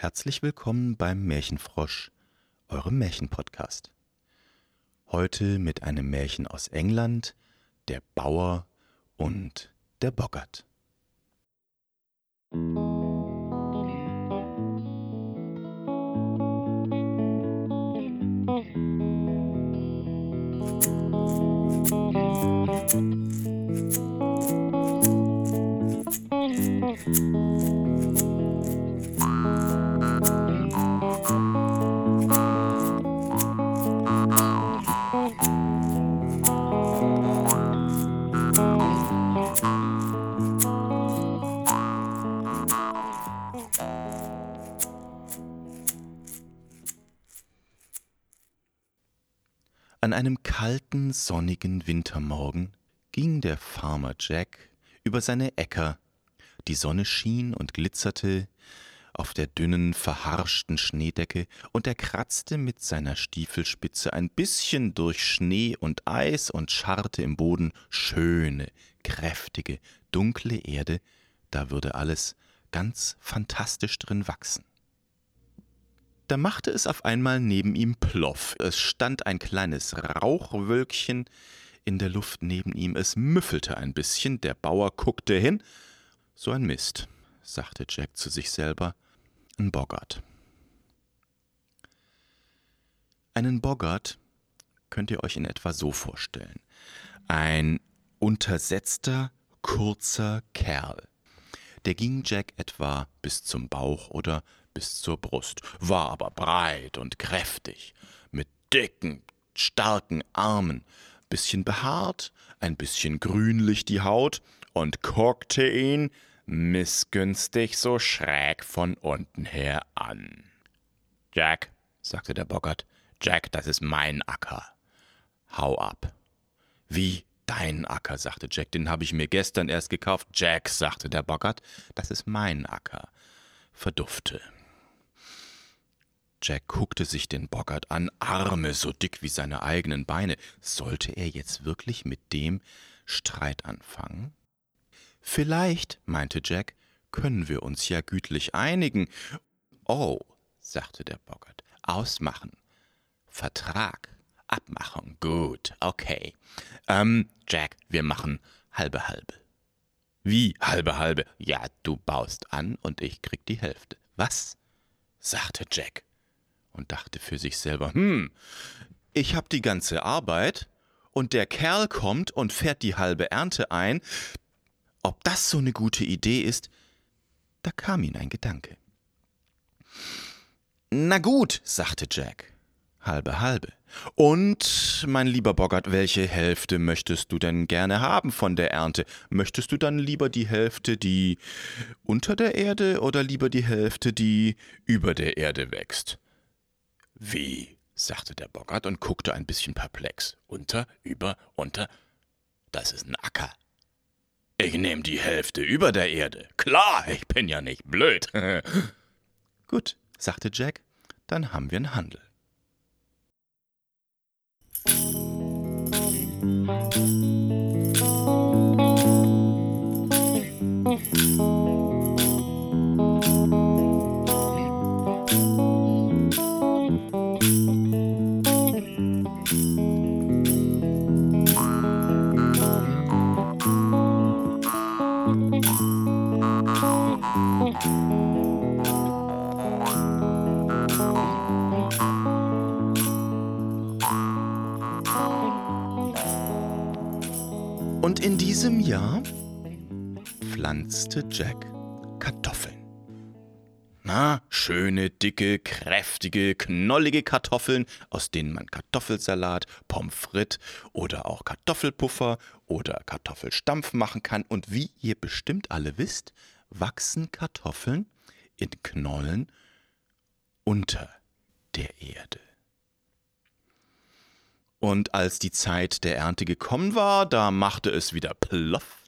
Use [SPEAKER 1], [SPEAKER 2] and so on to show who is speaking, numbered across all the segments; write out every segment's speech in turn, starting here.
[SPEAKER 1] Herzlich willkommen beim Märchenfrosch, eurem Märchenpodcast. Heute mit einem Märchen aus England, der Bauer und der Boggart. An einem kalten, sonnigen Wintermorgen ging der Farmer Jack über seine Äcker. Die Sonne schien und glitzerte auf der dünnen, verharschten Schneedecke, und er kratzte mit seiner Stiefelspitze ein bisschen durch Schnee und Eis und scharrte im Boden schöne, kräftige, dunkle Erde, da würde alles ganz fantastisch drin wachsen. Da machte es auf einmal neben ihm Ploff. Es stand ein kleines Rauchwölkchen in der Luft neben ihm. Es müffelte ein bisschen. Der Bauer guckte hin. So ein Mist, sagte Jack zu sich selber. Ein Boggart. Einen Boggart könnt ihr euch in etwa so vorstellen. Ein untersetzter, kurzer Kerl. Der ging Jack etwa bis zum Bauch oder bis zur Brust, war aber breit und kräftig, mit dicken, starken Armen, bisschen behaart, ein bisschen grünlich die Haut und guckte ihn missgünstig so schräg von unten her an. Jack, sagte der Boggart, Jack, das ist mein Acker. Hau ab. Wie dein Acker, sagte Jack, den habe ich mir gestern erst gekauft. Jack, sagte der Boggart, das ist mein Acker. Verdufte. Jack guckte sich den Boggart an, Arme so dick wie seine eigenen Beine. Sollte er jetzt wirklich mit dem Streit anfangen? Vielleicht, meinte Jack, können wir uns ja gütlich einigen. Oh, sagte der Boggart, ausmachen. Vertrag, Abmachung, gut, okay. Ähm, Jack, wir machen halbe halbe. Wie halbe halbe? Ja, du baust an und ich krieg die Hälfte. Was? sagte Jack und dachte für sich selber, hm, ich hab die ganze Arbeit und der Kerl kommt und fährt die halbe Ernte ein. Ob das so eine gute Idee ist, da kam ihm ein Gedanke. Na gut, sagte Jack. Halbe halbe. Und, mein lieber Boggart, welche Hälfte möchtest du denn gerne haben von der Ernte? Möchtest du dann lieber die Hälfte, die unter der Erde oder lieber die Hälfte, die über der Erde wächst? Wie? sagte der Boggart und guckte ein bisschen perplex. Unter, über, unter. Das ist ein Acker. Ich nehme die Hälfte über der Erde. Klar, ich bin ja nicht blöd. Gut, sagte Jack, dann haben wir einen Handel. Und diesem Jahr pflanzte Jack Kartoffeln. Na, schöne, dicke, kräftige, knollige Kartoffeln, aus denen man Kartoffelsalat, Pommes frites oder auch Kartoffelpuffer oder Kartoffelstampf machen kann. Und wie ihr bestimmt alle wisst, wachsen Kartoffeln in Knollen unter der Erde. Und als die Zeit der Ernte gekommen war, da machte es wieder ploff.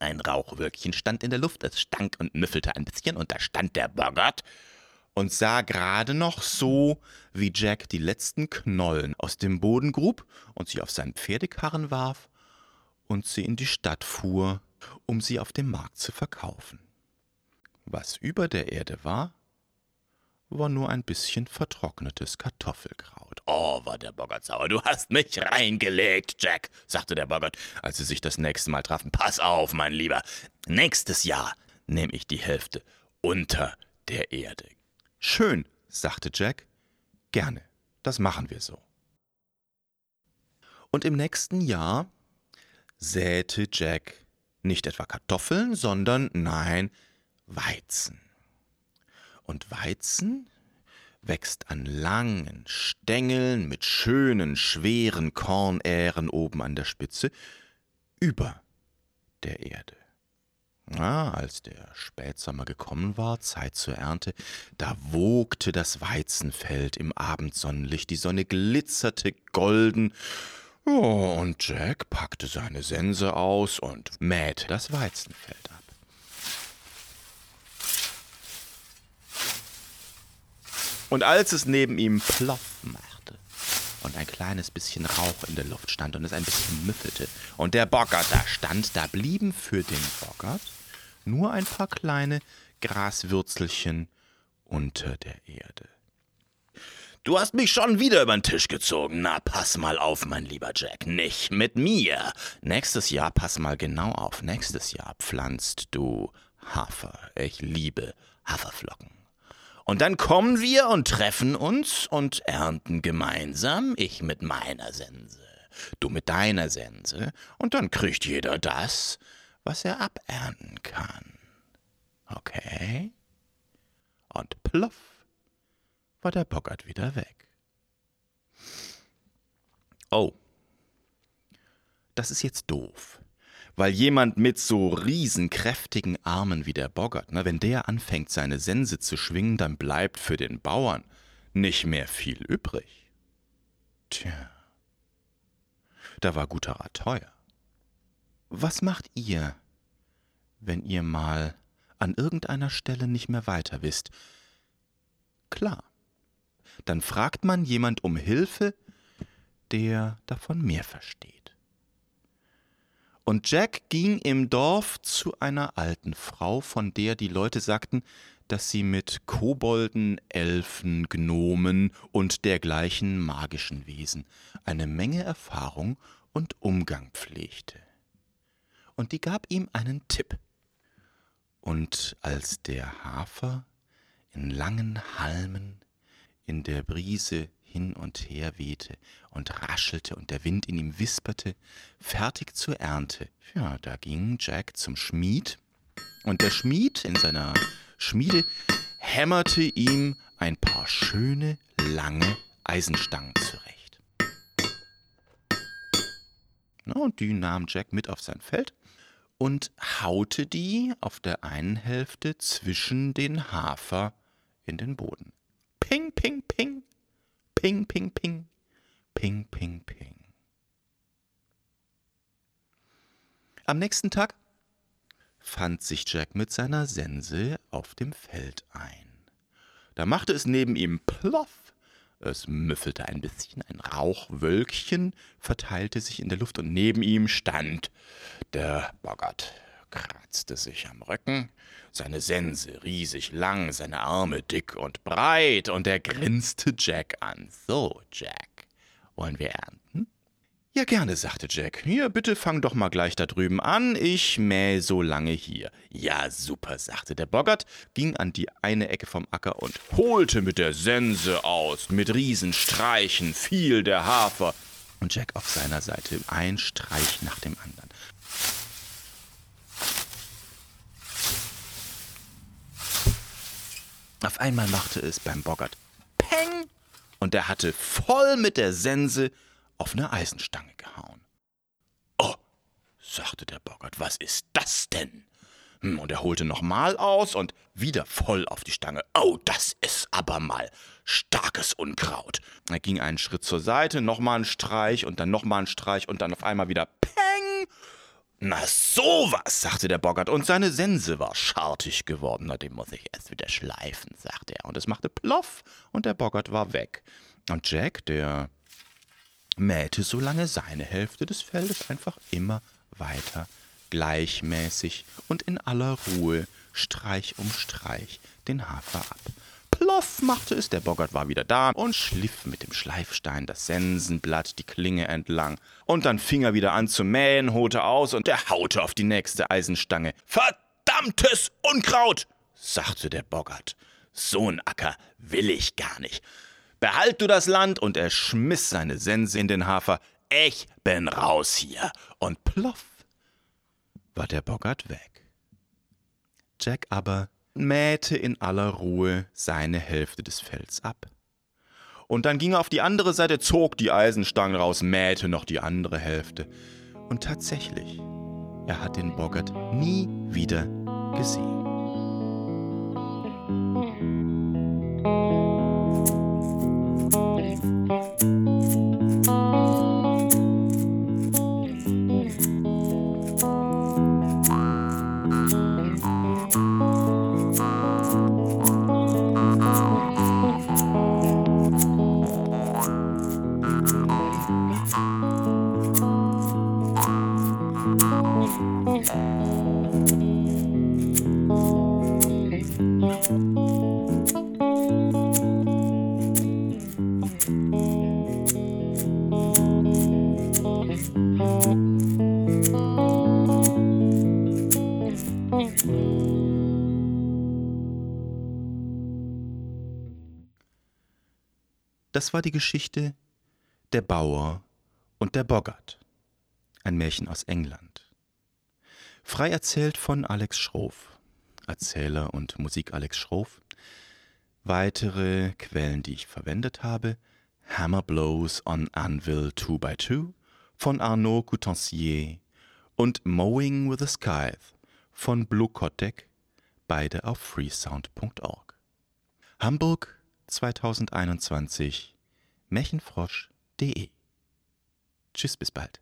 [SPEAKER 1] Ein Rauchwölkchen stand in der Luft, es stank und müffelte ein bisschen, und da stand der Boggart und sah gerade noch so, wie Jack die letzten Knollen aus dem Boden grub und sie auf seinen Pferdekarren warf und sie in die Stadt fuhr, um sie auf dem Markt zu verkaufen. Was über der Erde war, war nur ein bisschen vertrocknetes Kartoffelkraut. Oh, war der Boggart sauer. Du hast mich reingelegt, Jack, sagte der Boggart, als sie sich das nächste Mal trafen. Pass auf, mein Lieber. Nächstes Jahr nehme ich die Hälfte unter der Erde. Schön, sagte Jack. Gerne, das machen wir so. Und im nächsten Jahr säte Jack nicht etwa Kartoffeln, sondern nein, Weizen. Und Weizen wächst an langen Stängeln mit schönen, schweren Kornähren oben an der Spitze über der Erde. Na, als der Spätsommer gekommen war, Zeit zur Ernte, da wogte das Weizenfeld im Abendsonnenlicht, die Sonne glitzerte golden, oh, und Jack packte seine Sense aus und mähte das Weizenfeld ab. Und als es neben ihm ploff machte und ein kleines bisschen Rauch in der Luft stand und es ein bisschen müffelte und der Bockert da stand, da blieben für den Bockert nur ein paar kleine Graswürzelchen unter der Erde. Du hast mich schon wieder über den Tisch gezogen. Na, pass mal auf, mein lieber Jack. Nicht mit mir. Nächstes Jahr, pass mal genau auf. Nächstes Jahr pflanzt du Hafer. Ich liebe Haferflocken. Und dann kommen wir und treffen uns und ernten gemeinsam, ich mit meiner Sense, du mit deiner Sense, und dann kriegt jeder das, was er abernten kann. Okay? Und pluff war der Bockert wieder weg. Oh, das ist jetzt doof. Weil jemand mit so riesenkräftigen Armen wie der Boggart, ne, wenn der anfängt, seine Sense zu schwingen, dann bleibt für den Bauern nicht mehr viel übrig. Tja, da war guter Rat teuer. Was macht ihr, wenn ihr mal an irgendeiner Stelle nicht mehr weiter wisst? Klar, dann fragt man jemand um Hilfe, der davon mehr versteht. Und Jack ging im Dorf zu einer alten Frau, von der die Leute sagten, dass sie mit Kobolden, Elfen, Gnomen und dergleichen magischen Wesen eine Menge Erfahrung und Umgang pflegte. Und die gab ihm einen Tipp. Und als der Hafer in langen Halmen in der Brise hin und her wehte und raschelte und der Wind in ihm wisperte, fertig zur Ernte. Ja, da ging Jack zum Schmied, und der Schmied in seiner Schmiede hämmerte ihm ein paar schöne, lange Eisenstangen zurecht. Na, und die nahm Jack mit auf sein Feld und haute die auf der einen Hälfte zwischen den Hafer in den Boden. Ping, ping, ping, Ping, ping, ping. Ping, ping, ping. Am nächsten Tag fand sich Jack mit seiner Sense auf dem Feld ein. Da machte es neben ihm ploff, es müffelte ein bisschen, ein Rauchwölkchen verteilte sich in der Luft und neben ihm stand der Boggart kratzte sich am Rücken, seine Sense riesig lang, seine Arme dick und breit, und er grinste Jack an. So, Jack, wollen wir ernten? Ja, gerne, sagte Jack. Hier, bitte fang doch mal gleich da drüben an. Ich mäh so lange hier. Ja, super, sagte der Boggart, ging an die eine Ecke vom Acker und holte mit der Sense aus. Mit Riesenstreichen fiel der Hafer. Und Jack auf seiner Seite ein Streich nach dem anderen. Auf einmal machte es beim Boggart Peng und er hatte voll mit der Sense auf eine Eisenstange gehauen. Oh, sagte der Boggart, was ist das denn? Hm, und er holte nochmal aus und wieder voll auf die Stange. Oh, das ist aber mal starkes Unkraut. Er ging einen Schritt zur Seite, nochmal einen Streich und dann nochmal einen Streich und dann auf einmal wieder Peng na sowas, sagte der Boggart, und seine Sense war schartig geworden. Na, den muss ich erst wieder schleifen, sagte er. Und es machte ploff, und der Boggart war weg. Und Jack, der mähte so lange seine Hälfte des Feldes einfach immer weiter, gleichmäßig und in aller Ruhe, Streich um Streich, den Hafer ab. Ploff machte es, der Boggart war wieder da und schliff mit dem Schleifstein das Sensenblatt die Klinge entlang. Und dann fing er wieder an zu mähen, holte aus und er haute auf die nächste Eisenstange. Verdammtes Unkraut! sagte der Boggart. So'n Acker will ich gar nicht. Behalt du das Land, und er schmiss seine Sense in den Hafer. Ich bin raus hier. Und ploff war der Boggart weg. Jack aber mähte in aller Ruhe seine Hälfte des Fells ab. Und dann ging er auf die andere Seite, zog die Eisenstangen raus, mähte noch die andere Hälfte. Und tatsächlich, er hat den Boggart nie wieder gesehen. Das war die Geschichte Der Bauer und der Boggart. Ein Märchen aus England. Frei erzählt von Alex Schroff. Erzähler und Musik Alex Schroff. Weitere Quellen, die ich verwendet habe: Hammer Blows on Anvil 2x2 von Arnaud Coutancier und Mowing with a Scythe von Blue Kotek, beide auf freesound.org. Hamburg 2021 märchenfrosch.de. Tschüss, bis bald.